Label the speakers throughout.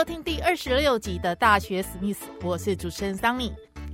Speaker 1: 收听第二十六集的大学史密斯，我是主持人桑尼。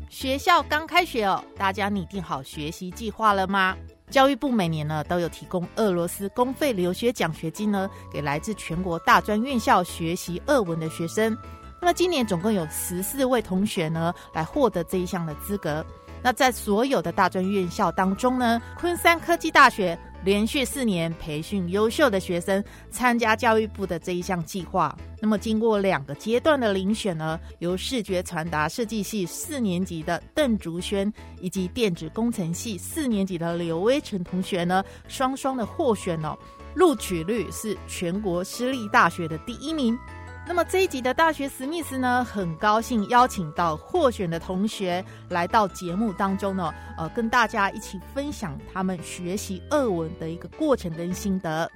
Speaker 1: 学校刚开学哦，大家拟定好学习计划了吗？教育部每年呢都有提供俄罗斯公费留学奖学金呢，给来自全国大专院校学习俄文的学生。那么今年总共有十四位同学呢，来获得这一项的资格。那在所有的大专院校当中呢，昆山科技大学。连续四年培训优秀的学生参加教育部的这一项计划。那么，经过两个阶段的遴选呢，由视觉传达设计系四年级的邓竹轩以及电子工程系四年级的刘威成同学呢，双双的获选哦，录取率是全国私立大学的第一名。那么这一集的大学史密斯呢，很高兴邀请到获选的同学来到节目当中呢，呃，跟大家一起分享他们学习俄文的一个过程跟心得。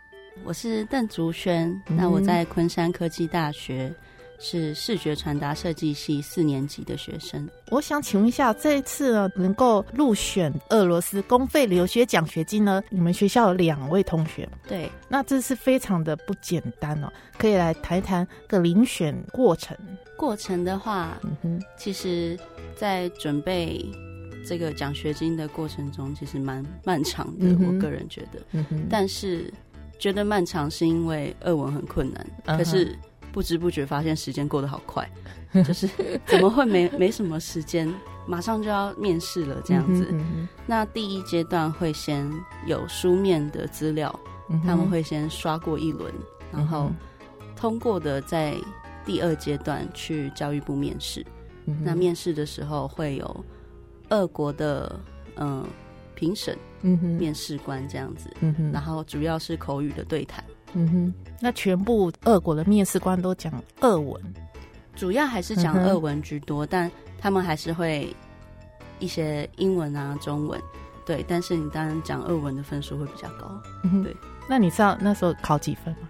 Speaker 2: 我是邓竹轩，那我在昆山科技大学。是视觉传达设计系四年级的学生。
Speaker 1: 我想请问一下，这一次呢，能够入选俄罗斯公费留学奖学金呢？你们学校有两位同学，
Speaker 2: 对，
Speaker 1: 那这是非常的不简单哦。可以来谈一谈个遴选过程。
Speaker 2: 过程的话，嗯哼，其实，在准备这个奖学金的过程中，其实蛮漫长的。我个人觉得，但是觉得漫长是因为俄文很困难，可是。不知不觉发现时间过得好快，就是怎么会没没什么时间，马上就要面试了这样子。那第一阶段会先有书面的资料，他们会先刷过一轮，然后通过的在第二阶段去教育部面试。那面试的时候会有俄国的嗯评审，嗯哼，面试官这样子，嗯哼，然后主要是口语的对谈。
Speaker 1: 嗯哼，那全部俄国的面试官都讲俄文，
Speaker 2: 主要还是讲俄文居多，但他们还是会一些英文啊、中文，对。但是你当然讲俄文的分数会比较高，对。
Speaker 1: 那你知道那时候考几分吗？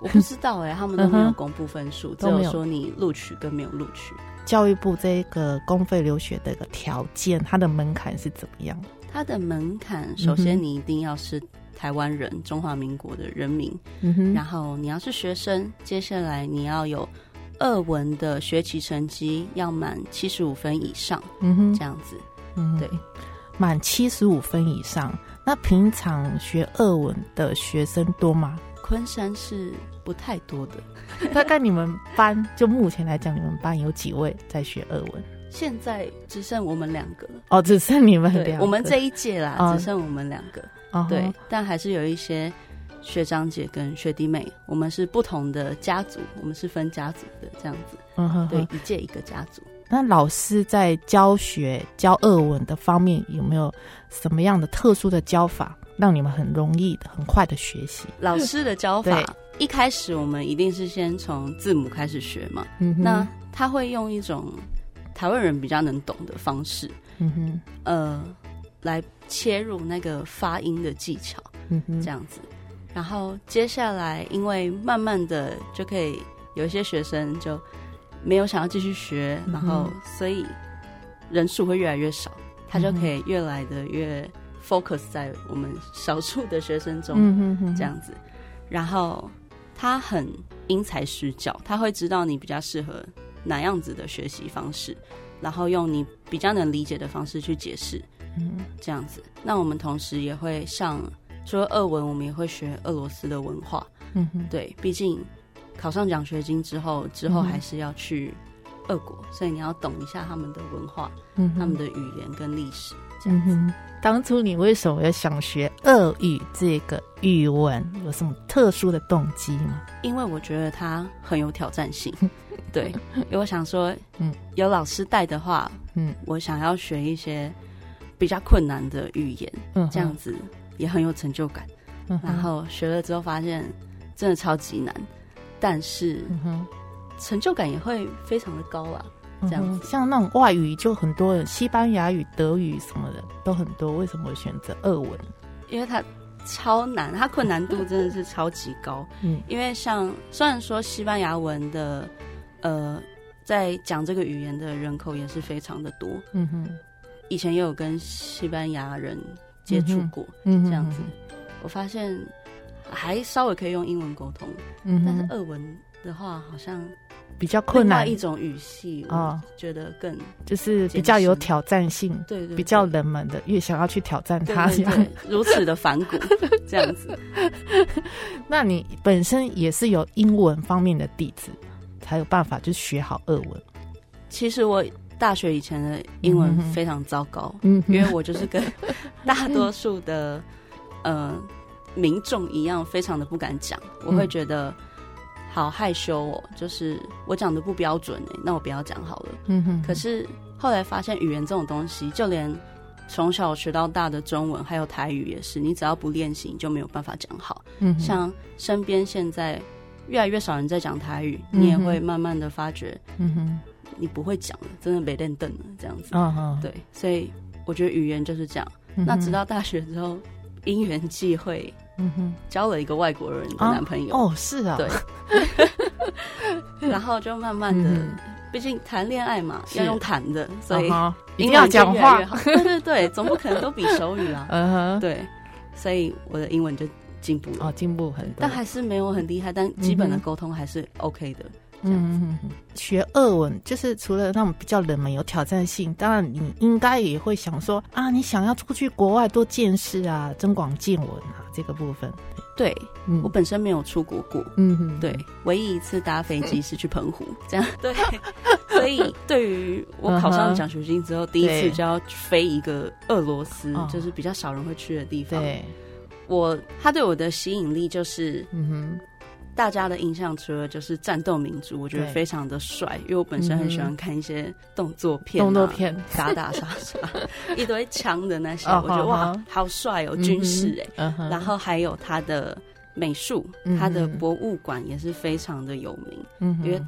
Speaker 2: 我不知道哎，他们都没有公布分数，只有说你录取跟没有录取。
Speaker 1: 教育部这个公费留学的一个条件，它的门槛是怎么样？
Speaker 2: 它的门槛，首先你一定要是。台湾人，中华民国的人民。然后你要是学生，接下来你要有二文的学习成绩要满七十五分以上。嗯哼，这样子。嗯，对，
Speaker 1: 满七十五分以上。那平常学二文的学生多吗？
Speaker 2: 昆山是不太多的。
Speaker 1: 大概你们班就目前来讲，你们班有几位在学二文？
Speaker 2: 现在只剩我们两个。
Speaker 1: 哦，只剩你们两个。
Speaker 2: 我们这一届啦，只剩我们两个。对，但还是有一些学长姐跟学弟妹，我们是不同的家族，我们是分家族的这样子。嗯哼，对，一届一个家族。
Speaker 1: 那老师在教学教俄文的方面，有没有什么样的特殊的教法，让你们很容易的、很快的学习？
Speaker 2: 老师的教法，一开始我们一定是先从字母开始学嘛。嗯哼，那他会用一种台湾人比较能懂的方式。嗯哼，呃。来切入那个发音的技巧，嗯哼，这样子。然后接下来，因为慢慢的就可以有一些学生就没有想要继续学，然后所以人数会越来越少，他就可以越来的越 focus 在我们少数的学生中，嗯哼，这样子。然后他很因材施教，他会知道你比较适合哪样子的学习方式，然后用你比较能理解的方式去解释。嗯，这样子。那我们同时也会上，除了俄文，我们也会学俄罗斯的文化。嗯哼，对，毕竟考上奖学金之后，之后还是要去俄国，所以你要懂一下他们的文化，嗯，他们的语言跟历史。这样子。
Speaker 1: 当初你为什么要想学俄语这个语文？有什么特殊的动机吗？
Speaker 2: 因为我觉得它很有挑战性。对，因为我想说，嗯，有老师带的话，嗯，我想要学一些。比较困难的语言，嗯，这样子也很有成就感。然后学了之后发现真的超级难，但是成就感也会非常的高啊。这样子，
Speaker 1: 像那种外语就很多人，西班牙语、德语什么的都很多。为什么选择俄文？
Speaker 2: 因为它超难，它困难度真的是超级高。嗯，因为像虽然说西班牙文的，呃，在讲这个语言的人口也是非常的多。嗯哼，以前也有跟西班牙人接触过，嗯，这样子。我发现还稍微可以用英文沟通，嗯但是俄文的话好像
Speaker 1: 比较困难。
Speaker 2: 一种语系啊，觉得更
Speaker 1: 就是比较有挑战性，
Speaker 2: 对对，
Speaker 1: 比较冷门的，越想要去挑战它，
Speaker 2: 如此的反骨这样子。
Speaker 1: 那你本身也是有英文方面的底子，才有办法就学好俄文。
Speaker 2: 其实我大学以前的英文非常糟糕，嗯，因为我就是跟大多数的。呃，民众一样非常的不敢讲，我会觉得好害羞哦，就是我讲的不标准哎，那我不要讲好了。嗯哼。可是后来发现语言这种东西，就连从小学到大的中文还有台语也是，你只要不练习，你就没有办法讲好。嗯。像身边现在越来越少人在讲台语，你也会慢慢的发觉，嗯哼，你不会讲了，真的没练凳了这样子。嗯哼。对，所以我觉得语言就是这样。那直到大学之后。因缘际会，嗯哼，交了一个外国人的男朋友。
Speaker 1: 哦，是啊，
Speaker 2: 对。然后就慢慢的，毕竟谈恋爱嘛，要用谈的，所以
Speaker 1: 一定要讲话。
Speaker 2: 对对对，总不可能都比手语啊。嗯哼，对，所以我的英文就进步了。哦，
Speaker 1: 进步很多，
Speaker 2: 但还是没有很厉害，但基本的沟通还是 OK 的。嗯，
Speaker 1: 学俄文就是除了那种比较冷门、有挑战性，当然你应该也会想说啊，你想要出去国外多见识啊，增广见闻啊，这个部分。
Speaker 2: 对，我本身没有出国过，嗯哼，对，唯一一次搭飞机是去澎湖，这样 对。所以对于我考上奖学金之后，第一次就要飞一个俄罗斯，就是比较少人会去的地方。对，我他对我的吸引力就是，嗯哼。大家的印象除了就是战斗民族，我觉得非常的帅，因为我本身很喜欢看一些动作片、
Speaker 1: 动作片。
Speaker 2: 打打杀杀，一堆枪的那些，我觉得哇，好帅哦，军事哎，然后还有他的美术，他的博物馆也是非常的有名，因为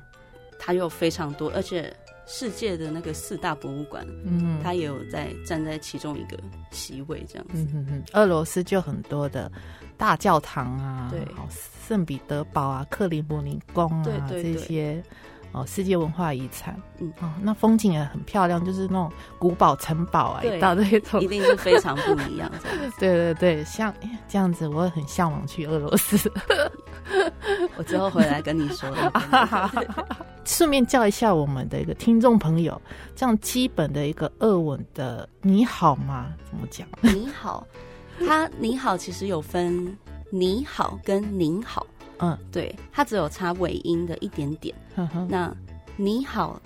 Speaker 2: 他有非常多，而且世界的那个四大博物馆，嗯，他也有在站在其中一个席位这样子。
Speaker 1: 嗯俄罗斯就很多的大教堂啊，
Speaker 2: 对。
Speaker 1: 圣彼得堡啊，克里姆林宫啊，这些哦，世界文化遗产，嗯，哦，那风景也很漂亮，就是那种古堡、城堡啊，到这种
Speaker 2: 一定是非常不一样。
Speaker 1: 对对对，像这样子，我也很向往去俄罗斯。
Speaker 2: 我之后回来跟你说。
Speaker 1: 顺便叫一下我们的一个听众朋友，这样基本的一个俄文的“你好吗”怎么讲？
Speaker 2: 你好，他“你好”其实有分。你好，跟您好，嗯，对，它只有差尾音的一点点。那你好，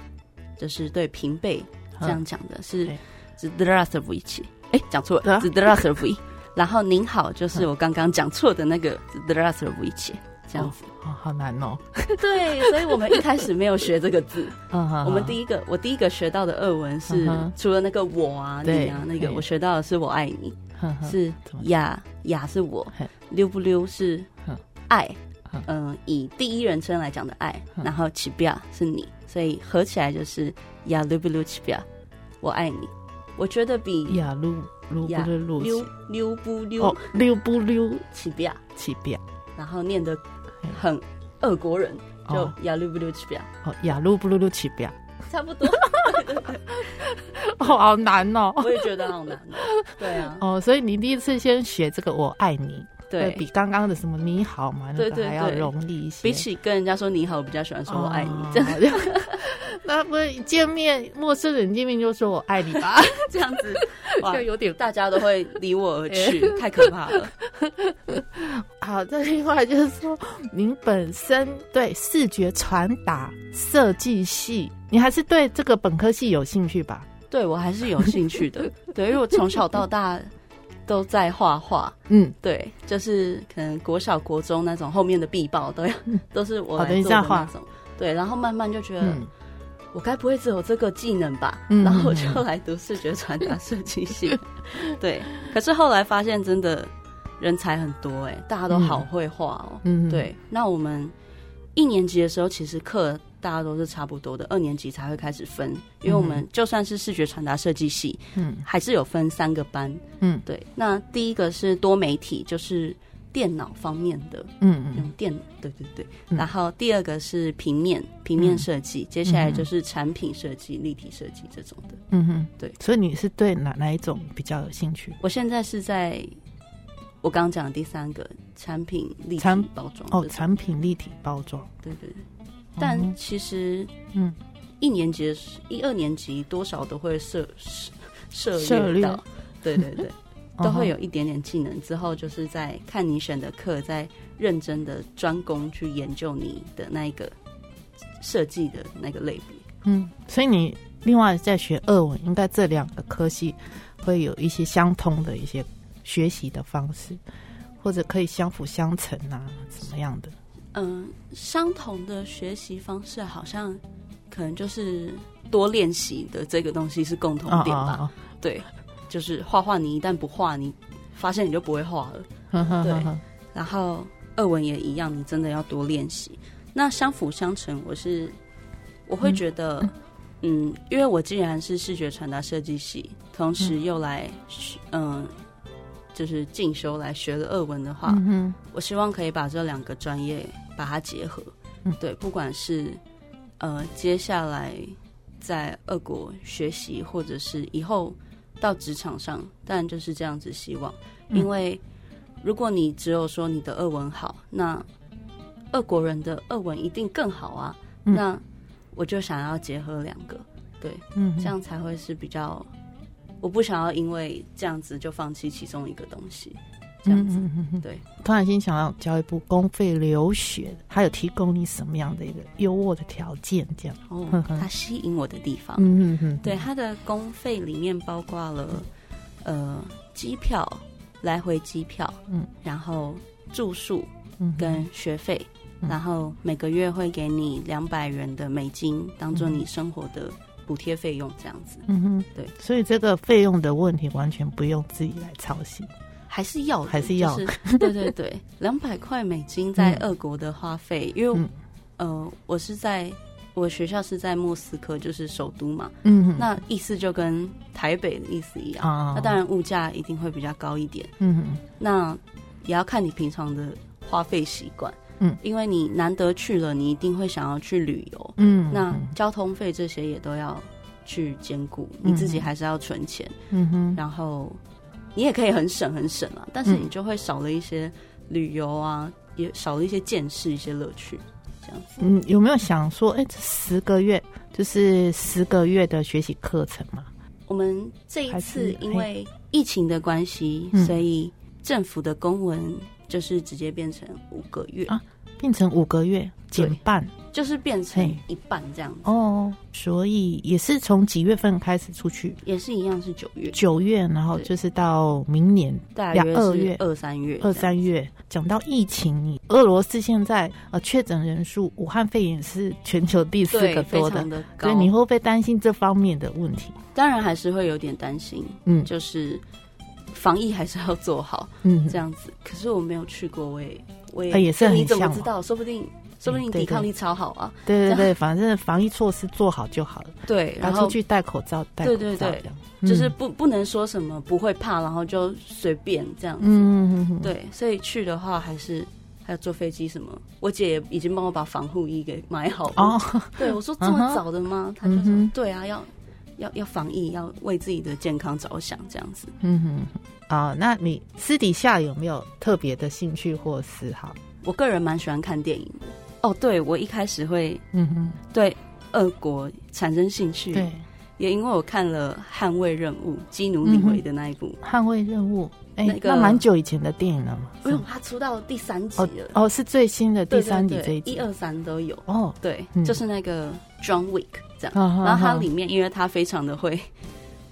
Speaker 2: 就是对平辈这样讲的，是 the last of which，哎，讲错了，the last of which。然后您好，就是我刚刚讲错的那个 the last of which，这样子。
Speaker 1: 哦，好难哦。
Speaker 2: 对，所以我们一开始没有学这个字。我们第一个，我第一个学到的俄文是除了那个我啊，你啊，那个我学到的是我爱你。是雅雅是我溜不溜是爱，嗯，以第一人称来讲的爱，然后起标是你，所以合起来就是雅溜不溜起标，我爱你。我觉得比
Speaker 1: 呀溜溜不溜
Speaker 2: 溜溜不溜
Speaker 1: 溜不溜
Speaker 2: 起标
Speaker 1: 起标，
Speaker 2: 然后念的很俄国人，就雅鲁布鲁奇表
Speaker 1: 哦雅鲁布鲁鲁奇表。
Speaker 2: 差不多，
Speaker 1: 哦，好难
Speaker 2: 哦！我也觉得好难哦。对啊，
Speaker 1: 哦，所以你第一次先学这个“我爱你”，对比刚刚的什么“你好”嘛，那个还要容易一些。
Speaker 2: 比起跟人家说“你好”，我比较喜欢说“我爱你”。这样，
Speaker 1: 那不见面陌生人见面就说我爱你吧？
Speaker 2: 这样子，就，有点大家都会离我而去，太可怕了。
Speaker 1: 好，这另外就是说，您本身对视觉传达设计系。你还是对这个本科系有兴趣吧？
Speaker 2: 对，我还是有兴趣的。对，因为我从小到大都在画画。嗯，对，就是可能国小、国中那种后面的必报都要都是我来做的那种。对，然后慢慢就觉得，我该不会只有这个技能吧？然后我就来读视觉传达设计系。对，可是后来发现，真的人才很多哎，大家都好会画哦。嗯，对。那我们一年级的时候，其实课大家都是差不多的，二年级才会开始分，因为我们就算是视觉传达设计系，嗯，还是有分三个班。嗯，对。那第一个是多媒体，就是。电脑方面的，嗯嗯，用电，对对对。然后第二个是平面，平面设计，接下来就是产品设计、立体设计这种的。嗯哼，对。
Speaker 1: 所以你是对哪哪一种比较有兴趣？
Speaker 2: 我现在是在我刚刚讲的第三个产品立体包装
Speaker 1: 哦，产品立体包装，
Speaker 2: 对对对。但其实，嗯，一年级、一二年级多少都会涉涉涉猎到，对对对。都会有一点点技能，之后就是在看你选的课，在认真的专攻去研究你的那一个设计的那个类别。
Speaker 1: 嗯，所以你另外在学二文，应该这两个科系会有一些相通的一些学习的方式，或者可以相辅相成啊，怎么样的？
Speaker 2: 嗯，相同的学习方式好像可能就是多练习的这个东西是共同点吧？对。就是画画，你一旦不画，你发现你就不会画了。对，然后二文也一样，你真的要多练习。那相辅相成，我是我会觉得，嗯，因为我既然是视觉传达设计系，同时又来，嗯，就是进修来学了二文的话，嗯我希望可以把这两个专业把它结合。对，不管是呃接下来在俄国学习，或者是以后。到职场上，当然就是这样子。希望，因为如果你只有说你的俄文好，那俄国人的俄文一定更好啊。那我就想要结合两个，对，嗯，这样才会是比较。我不想要因为这样子就放弃其中一个东西。这样子，对。
Speaker 1: 突然间想要教育部公费留学，还有提供你什么样的一个优渥的条件？这样。
Speaker 2: 哦，它吸引我的地方，嗯嗯嗯，对，它的公费里面包括了呃机票来回机票，嗯，然后住宿跟学费，然后每个月会给你两百元的美金当做你生活的补贴费用，这样子，嗯哼，对。
Speaker 1: 所以这个费用的问题完全不用自己来操心。
Speaker 2: 还是要，
Speaker 1: 还是要，
Speaker 2: 对对对，两百块美金在俄国的花费，因为呃，我是在我学校是在莫斯科，就是首都嘛，嗯，那意思就跟台北的意思一样，那当然物价一定会比较高一点，嗯，那也要看你平常的花费习惯，嗯，因为你难得去了，你一定会想要去旅游，嗯，那交通费这些也都要去兼顾，你自己还是要存钱，嗯哼，然后。你也可以很省很省啊，但是你就会少了一些旅游啊，也少了一些见识、一些乐趣，这样子。
Speaker 1: 嗯，有没有想说，哎，这十个月就是十个月的学习课程嘛？
Speaker 2: 我们这一次因为疫情的关系，所以政府的公文就是直接变成五个月啊。
Speaker 1: 变成五个月减半，
Speaker 2: 就是变成一半这样子哦。
Speaker 1: 所以也是从几月份开始出去？
Speaker 2: 也是一样是九月，
Speaker 1: 九月，然后就是到明年
Speaker 2: 两二月、二三月、
Speaker 1: 二三月。讲到疫情，俄罗斯现在呃确诊人数，武汉肺炎是全球第四个多的，所以你会不会担心这方面的问题？
Speaker 2: 当然还是会有点担心，嗯，就是防疫还是要做好，嗯，这样子。可是我没有去过，我也。我
Speaker 1: 也是很
Speaker 2: 你怎么知道？说不定，说不定抵抗力超好啊！
Speaker 1: 对对对，反正防疫措施做好就好了。
Speaker 2: 对，
Speaker 1: 然后出去戴口罩，戴
Speaker 2: 对对对，就是不不能说什么不会怕，然后就随便这样子。嗯嗯对，所以去的话还是还有坐飞机什么。我姐也已经帮我把防护衣给买好了。哦，对我说这么早的吗？她就说对啊，要要要防疫，要为自己的健康着想，这样子。嗯
Speaker 1: 哼。啊，那你私底下有没有特别的兴趣或嗜好？
Speaker 2: 我个人蛮喜欢看电影的。哦，对，我一开始会，嗯哼，对俄国产生兴趣，
Speaker 1: 对，
Speaker 2: 也因为我看了《捍卫任务》基努里维的那一部《
Speaker 1: 捍卫任务》，哎，那蛮久以前的电影了嘛？
Speaker 2: 不用，他出到第三集了。
Speaker 1: 哦，是最新的第三集这一集，
Speaker 2: 一二三都有。哦，对，就是那个 John Wick 这样。然后它里面，因为他非常的会。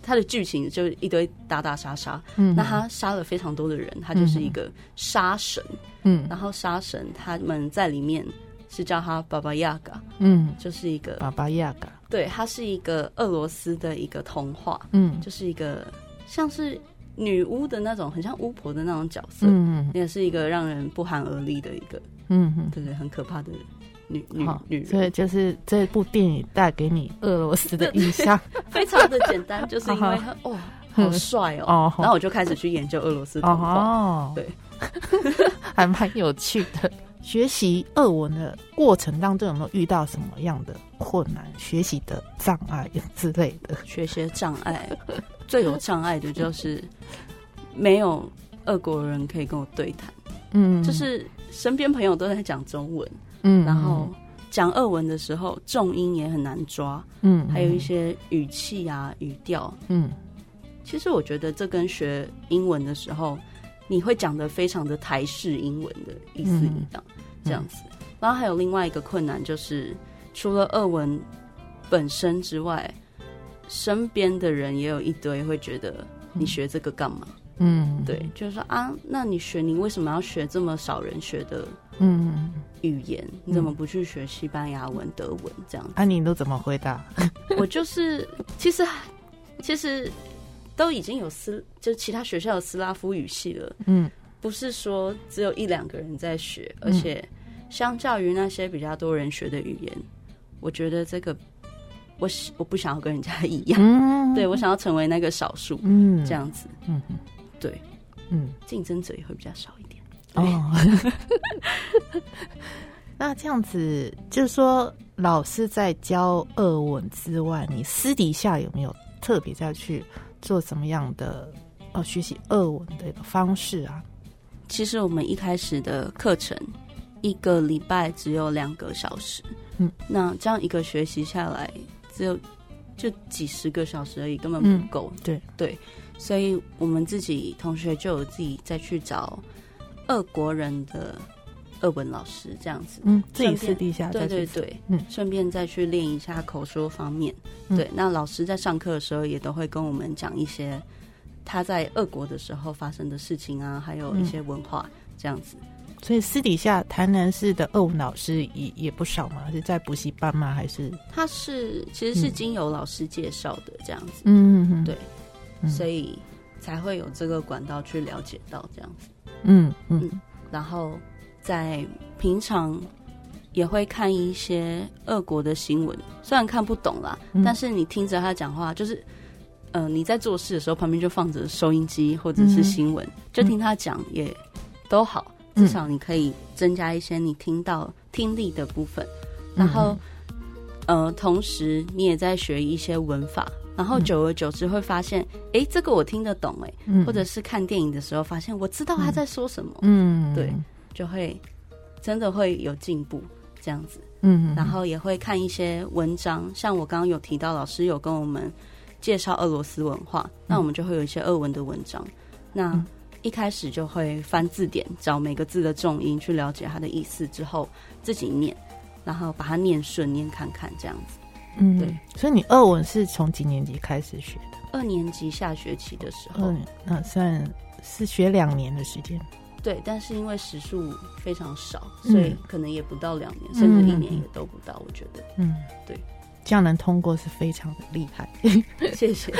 Speaker 2: 他的剧情就一堆打打杀杀，嗯，那他杀了非常多的人，他就是一个杀神，嗯，然后杀神他们在里面是叫他巴巴亚嘎，嗯，就是一个
Speaker 1: 巴巴亚嘎，
Speaker 2: 对，他是一个俄罗斯的一个童话，嗯，就是一个像是女巫的那种，很像巫婆的那种角色，嗯，也是一个让人不寒而栗的一个，嗯。嗯，对对，很可怕的女女女人。
Speaker 1: 所以就是这部电影带给你俄罗斯的印象，
Speaker 2: 非常的简单，就是因为哇，好。帅哦，然后我就开始去研究俄罗斯童话，对，
Speaker 1: 还蛮有趣的。学习俄文的过程当中，有没有遇到什么样的困难、学习的障碍之类的？
Speaker 2: 学习障碍最有障碍的就是没有俄国人可以跟我对谈。嗯，就是身边朋友都在讲中文，嗯，然后讲俄文的时候，重音也很难抓，嗯，还有一些语气啊、语调，嗯，其实我觉得这跟学英文的时候。你会讲的非常的台式英文的意思一样，这样子。然后还有另外一个困难，就是除了俄文本身之外，身边的人也有一堆会觉得你学这个干嘛？嗯，对，就是说啊，那你学你为什么要学这么少人学的嗯语言？你怎么不去学西班牙文、德文这样子？
Speaker 1: 啊，你都怎么回答？
Speaker 2: 我就是其实其实。都已经有斯，就其他学校的斯拉夫语系了。嗯，不是说只有一两个人在学，而且相较于那些比较多人学的语言，我觉得这个我我不想要跟人家一样。嗯，对我想要成为那个少数。嗯，这样子。嗯嗯，对，嗯，竞争者也会比较少一点。哦，
Speaker 1: 那这样子就是说，老师在教俄文之外，你私底下有没有特别再去？做怎么样的呃学习俄文的一个方式啊？
Speaker 2: 其实我们一开始的课程一个礼拜只有两个小时，嗯，那这样一个学习下来只有就几十个小时而已，根本不够。
Speaker 1: 对
Speaker 2: 对，所以我们自己同学就有自己再去找俄国人的。二文老师这样子，
Speaker 1: 嗯，自己私底下
Speaker 2: 对对对，嗯，顺便再去练一下口说方面。对，那老师在上课的时候也都会跟我们讲一些他在俄国的时候发生的事情啊，还有一些文化这样子。
Speaker 1: 所以私底下台南市的二文老师也也不少嘛，是在补习班吗？还是
Speaker 2: 他是其实是经由老师介绍的这样子。嗯嗯，对，所以才会有这个管道去了解到这样子。嗯嗯，然后。在平常也会看一些俄国的新闻，虽然看不懂啦，但是你听着他讲话，就是，嗯，你在做事的时候旁边就放着收音机或者是新闻，就听他讲也都好，至少你可以增加一些你听到听力的部分，然后，呃，同时你也在学一些文法，然后久而久之会发现，哎，这个我听得懂，哎，或者是看电影的时候发现我知道他在说什么，嗯，对。就会真的会有进步这样子，嗯，然后也会看一些文章，像我刚刚有提到，老师有跟我们介绍俄罗斯文化，那我们就会有一些俄文的文章。那一开始就会翻字典，找每个字的重音，去了解它的意思之后，自己念，然后把它念顺，念看看这样子。嗯，对。
Speaker 1: 所以你俄文是从几年级开始学的？
Speaker 2: 二年级下学期的时候，
Speaker 1: 那算是学两年的时间。
Speaker 2: 对，但是因为时数非常少，所以可能也不到两年，甚至一年也都不到。我觉得，嗯，对，
Speaker 1: 这样能通过是非常的厉害。
Speaker 2: 谢谢。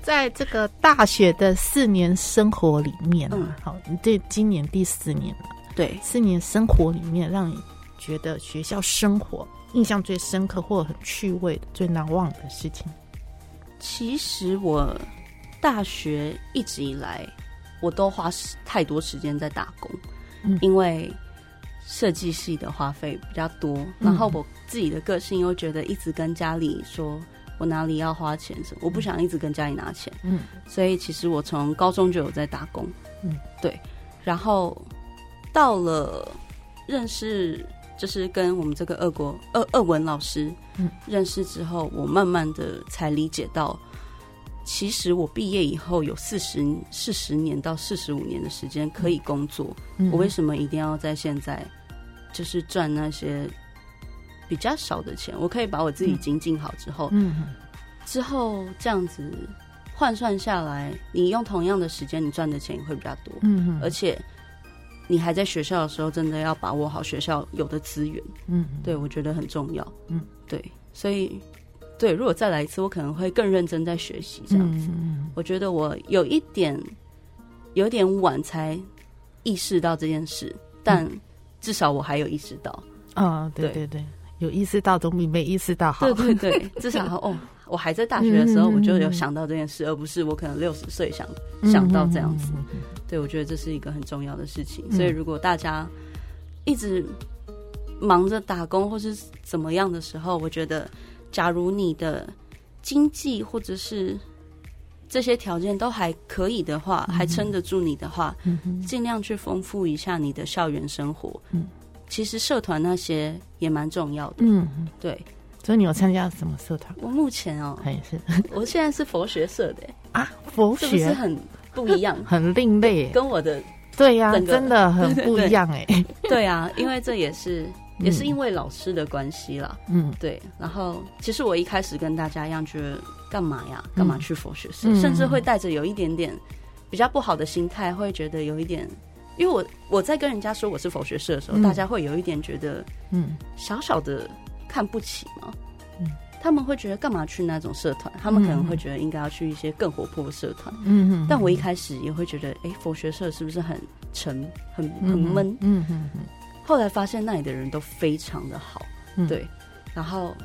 Speaker 1: 在这个大学的四年生活里面，嗯，好，这今年第四年了。
Speaker 2: 对，
Speaker 1: 四年生活里面，让你觉得学校生活印象最深刻或者很趣味的、最难忘的事情。
Speaker 2: 其实我大学一直以来。我都花太多时间在打工，因为设计系的花费比较多，然后我自己的个性又觉得一直跟家里说我哪里要花钱什么，我不想一直跟家里拿钱，嗯，所以其实我从高中就有在打工，嗯，对，然后到了认识就是跟我们这个俄国俄俄文老师认识之后，我慢慢的才理解到。其实我毕业以后有四十四十年到四十五年的时间可以工作，我为什么一定要在现在就是赚那些比较少的钱？我可以把我自己精进好之后，嗯之后这样子换算下来，你用同样的时间，你赚的钱也会比较多。嗯，而且你还在学校的时候，真的要把握好学校有的资源。嗯，对我觉得很重要。嗯，对，所以。对，如果再来一次，我可能会更认真在学习这样子。我觉得我有一点有点晚才意识到这件事，但至少我还有意识到。
Speaker 1: 啊，对对对，有意识到总比没意识到好。
Speaker 2: 对对对，至少哦，我还在大学的时候，我就有想到这件事，而不是我可能六十岁想想到这样子。对，我觉得这是一个很重要的事情。所以，如果大家一直忙着打工或是怎么样的时候，我觉得，假如你的经济或者是这些条件都还可以的话，还撑得住你的话，尽量去丰富一下你的校园生活。嗯，其实社团那些也蛮重要的。嗯，对。
Speaker 1: 所以你有参加什么社团？
Speaker 2: 我目前哦，
Speaker 1: 也是，
Speaker 2: 我现在是佛学社的
Speaker 1: 啊，佛学
Speaker 2: 是很不一样，
Speaker 1: 很另类，
Speaker 2: 跟我的
Speaker 1: 对呀，真的很 不一样哎。
Speaker 2: 对啊，因为这也是。也是因为老师的关系啦，嗯，对。然后其实我一开始跟大家一样，觉得干嘛呀？干嘛去佛学社？甚至会带着有一点点比较不好的心态，会觉得有一点，因为我我在跟人家说我是佛学社的时候，大家会有一点觉得，嗯，小小的看不起嘛。嗯，他们会觉得干嘛去那种社团？他们可能会觉得应该要去一些更活泼的社团。嗯嗯。但我一开始也会觉得，哎，佛学社是不是很沉、很很闷？嗯嗯嗯。后来发现那里的人都非常的好，对，然后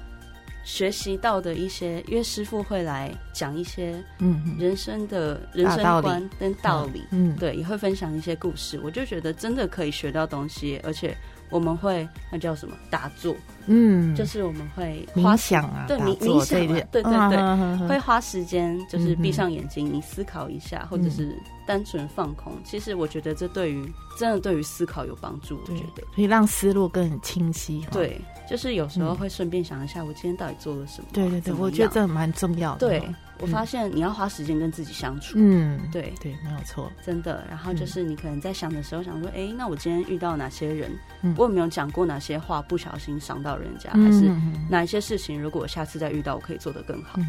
Speaker 2: 学习到的一些，因为师傅会来讲一些嗯人生的人生观跟道理，嗯，对，也会分享一些故事，我就觉得真的可以学到东西，而且。我们会那叫什么打坐，嗯，就是我们会
Speaker 1: 冥想啊，
Speaker 2: 对冥冥想，对对对，会花时间，就是闭上眼睛，你思考一下，或者是单纯放空。其实我觉得这对于真的对于思考有帮助，我觉得
Speaker 1: 可以让思路更清晰。
Speaker 2: 对，就是有时候会顺便想一下，我今天到底做了什么？
Speaker 1: 对对对，我觉得这蛮重要的。
Speaker 2: 对。我发现你要花时间跟自己相处，嗯，对
Speaker 1: 对，没有错，
Speaker 2: 真的。然后就是你可能在想的时候，想说，哎，那我今天遇到哪些人？我有没有讲过哪些话不小心伤到人家？还是哪一些事情，如果我下次再遇到，我可以做得更好？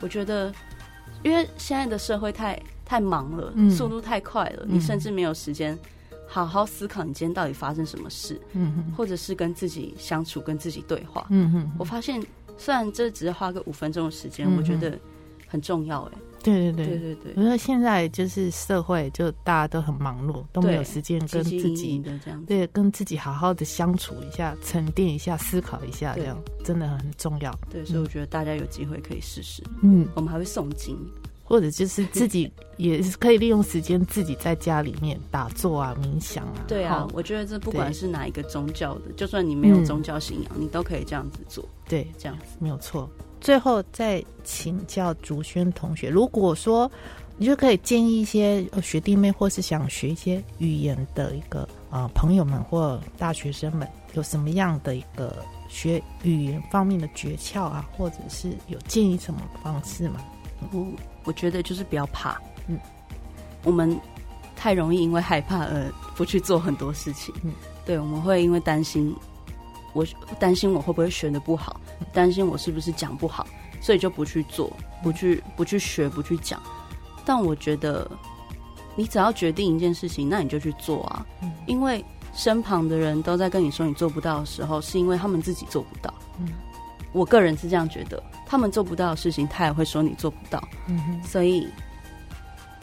Speaker 2: 我觉得，因为现在的社会太太忙了，速度太快了，你甚至没有时间好好思考你今天到底发生什么事，嗯或者是跟自己相处、跟自己对话。嗯哼，我发现虽然这只是花个五分钟的时间，我觉得。很重要哎，
Speaker 1: 对对
Speaker 2: 对对对对，
Speaker 1: 我说现在就是社会，就大家都很忙碌，都没有时间跟自己的
Speaker 2: 这样，
Speaker 1: 对，跟自己好好的相处一下，沉淀一下，思考一下，这样真的很重要。
Speaker 2: 对，所以我觉得大家有机会可以试试。嗯，我们还会诵经，
Speaker 1: 或者就是自己也是可以利用时间自己在家里面打坐啊、冥想啊。
Speaker 2: 对啊，我觉得这不管是哪一个宗教的，就算你没有宗教信仰，你都可以这样子做。
Speaker 1: 对，
Speaker 2: 这样子
Speaker 1: 没有错。最后再请教竹轩同学，如果说你就可以建议一些学弟妹，或是想学一些语言的一个啊朋友们或大学生们，有什么样的一个学语言方面的诀窍啊，或者是有建议什么方式吗？
Speaker 2: 我我觉得就是不要怕，嗯，我们太容易因为害怕而不去做很多事情，嗯，对，我们会因为担心。我担心我会不会学的不好，担心我是不是讲不好，所以就不去做，不去不去学，不去讲。但我觉得，你只要决定一件事情，那你就去做啊。因为身旁的人都在跟你说你做不到的时候，是因为他们自己做不到。我个人是这样觉得，他们做不到的事情，他也会说你做不到。所以，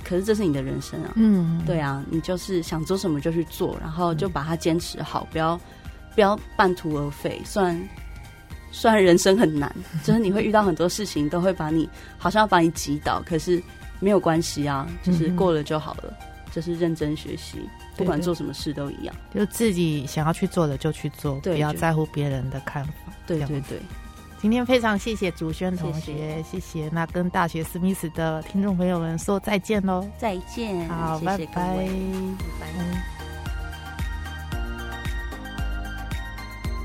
Speaker 2: 可是这是你的人生啊。嗯，对啊，你就是想做什么就去做，然后就把它坚持好，不要。不要半途而废。虽然虽然人生很难，就是你会遇到很多事情，都会把你好像要把你击倒，可是没有关系啊，就是过了就好了。就是认真学习，不管做什么事都一样。
Speaker 1: 就自己想要去做的就去做，不要在乎别人的看法。
Speaker 2: 对对对。
Speaker 1: 今天非常谢谢竹轩同学，谢谢。那跟大学史密斯的听众朋友们说再见喽，
Speaker 2: 再见。
Speaker 1: 好，拜拜，拜拜。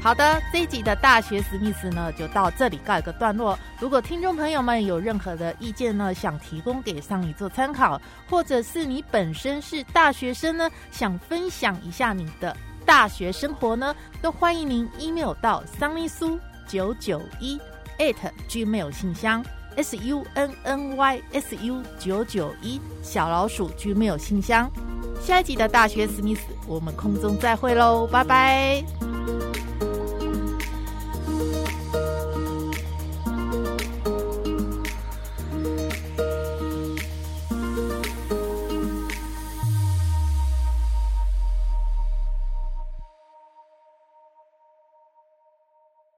Speaker 1: 好的，这一集的大学史密斯呢，就到这里告一个段落。如果听众朋友们有任何的意见呢，想提供给桑尼做参考，或者是你本身是大学生呢，想分享一下你的大学生活呢，都欢迎您 email 到 sunny 苏九九一 at gmail 信箱 s u n n y s u 九九一小老鼠 gmail 信箱。下一集的大学史密斯，我们空中再会喽，拜拜。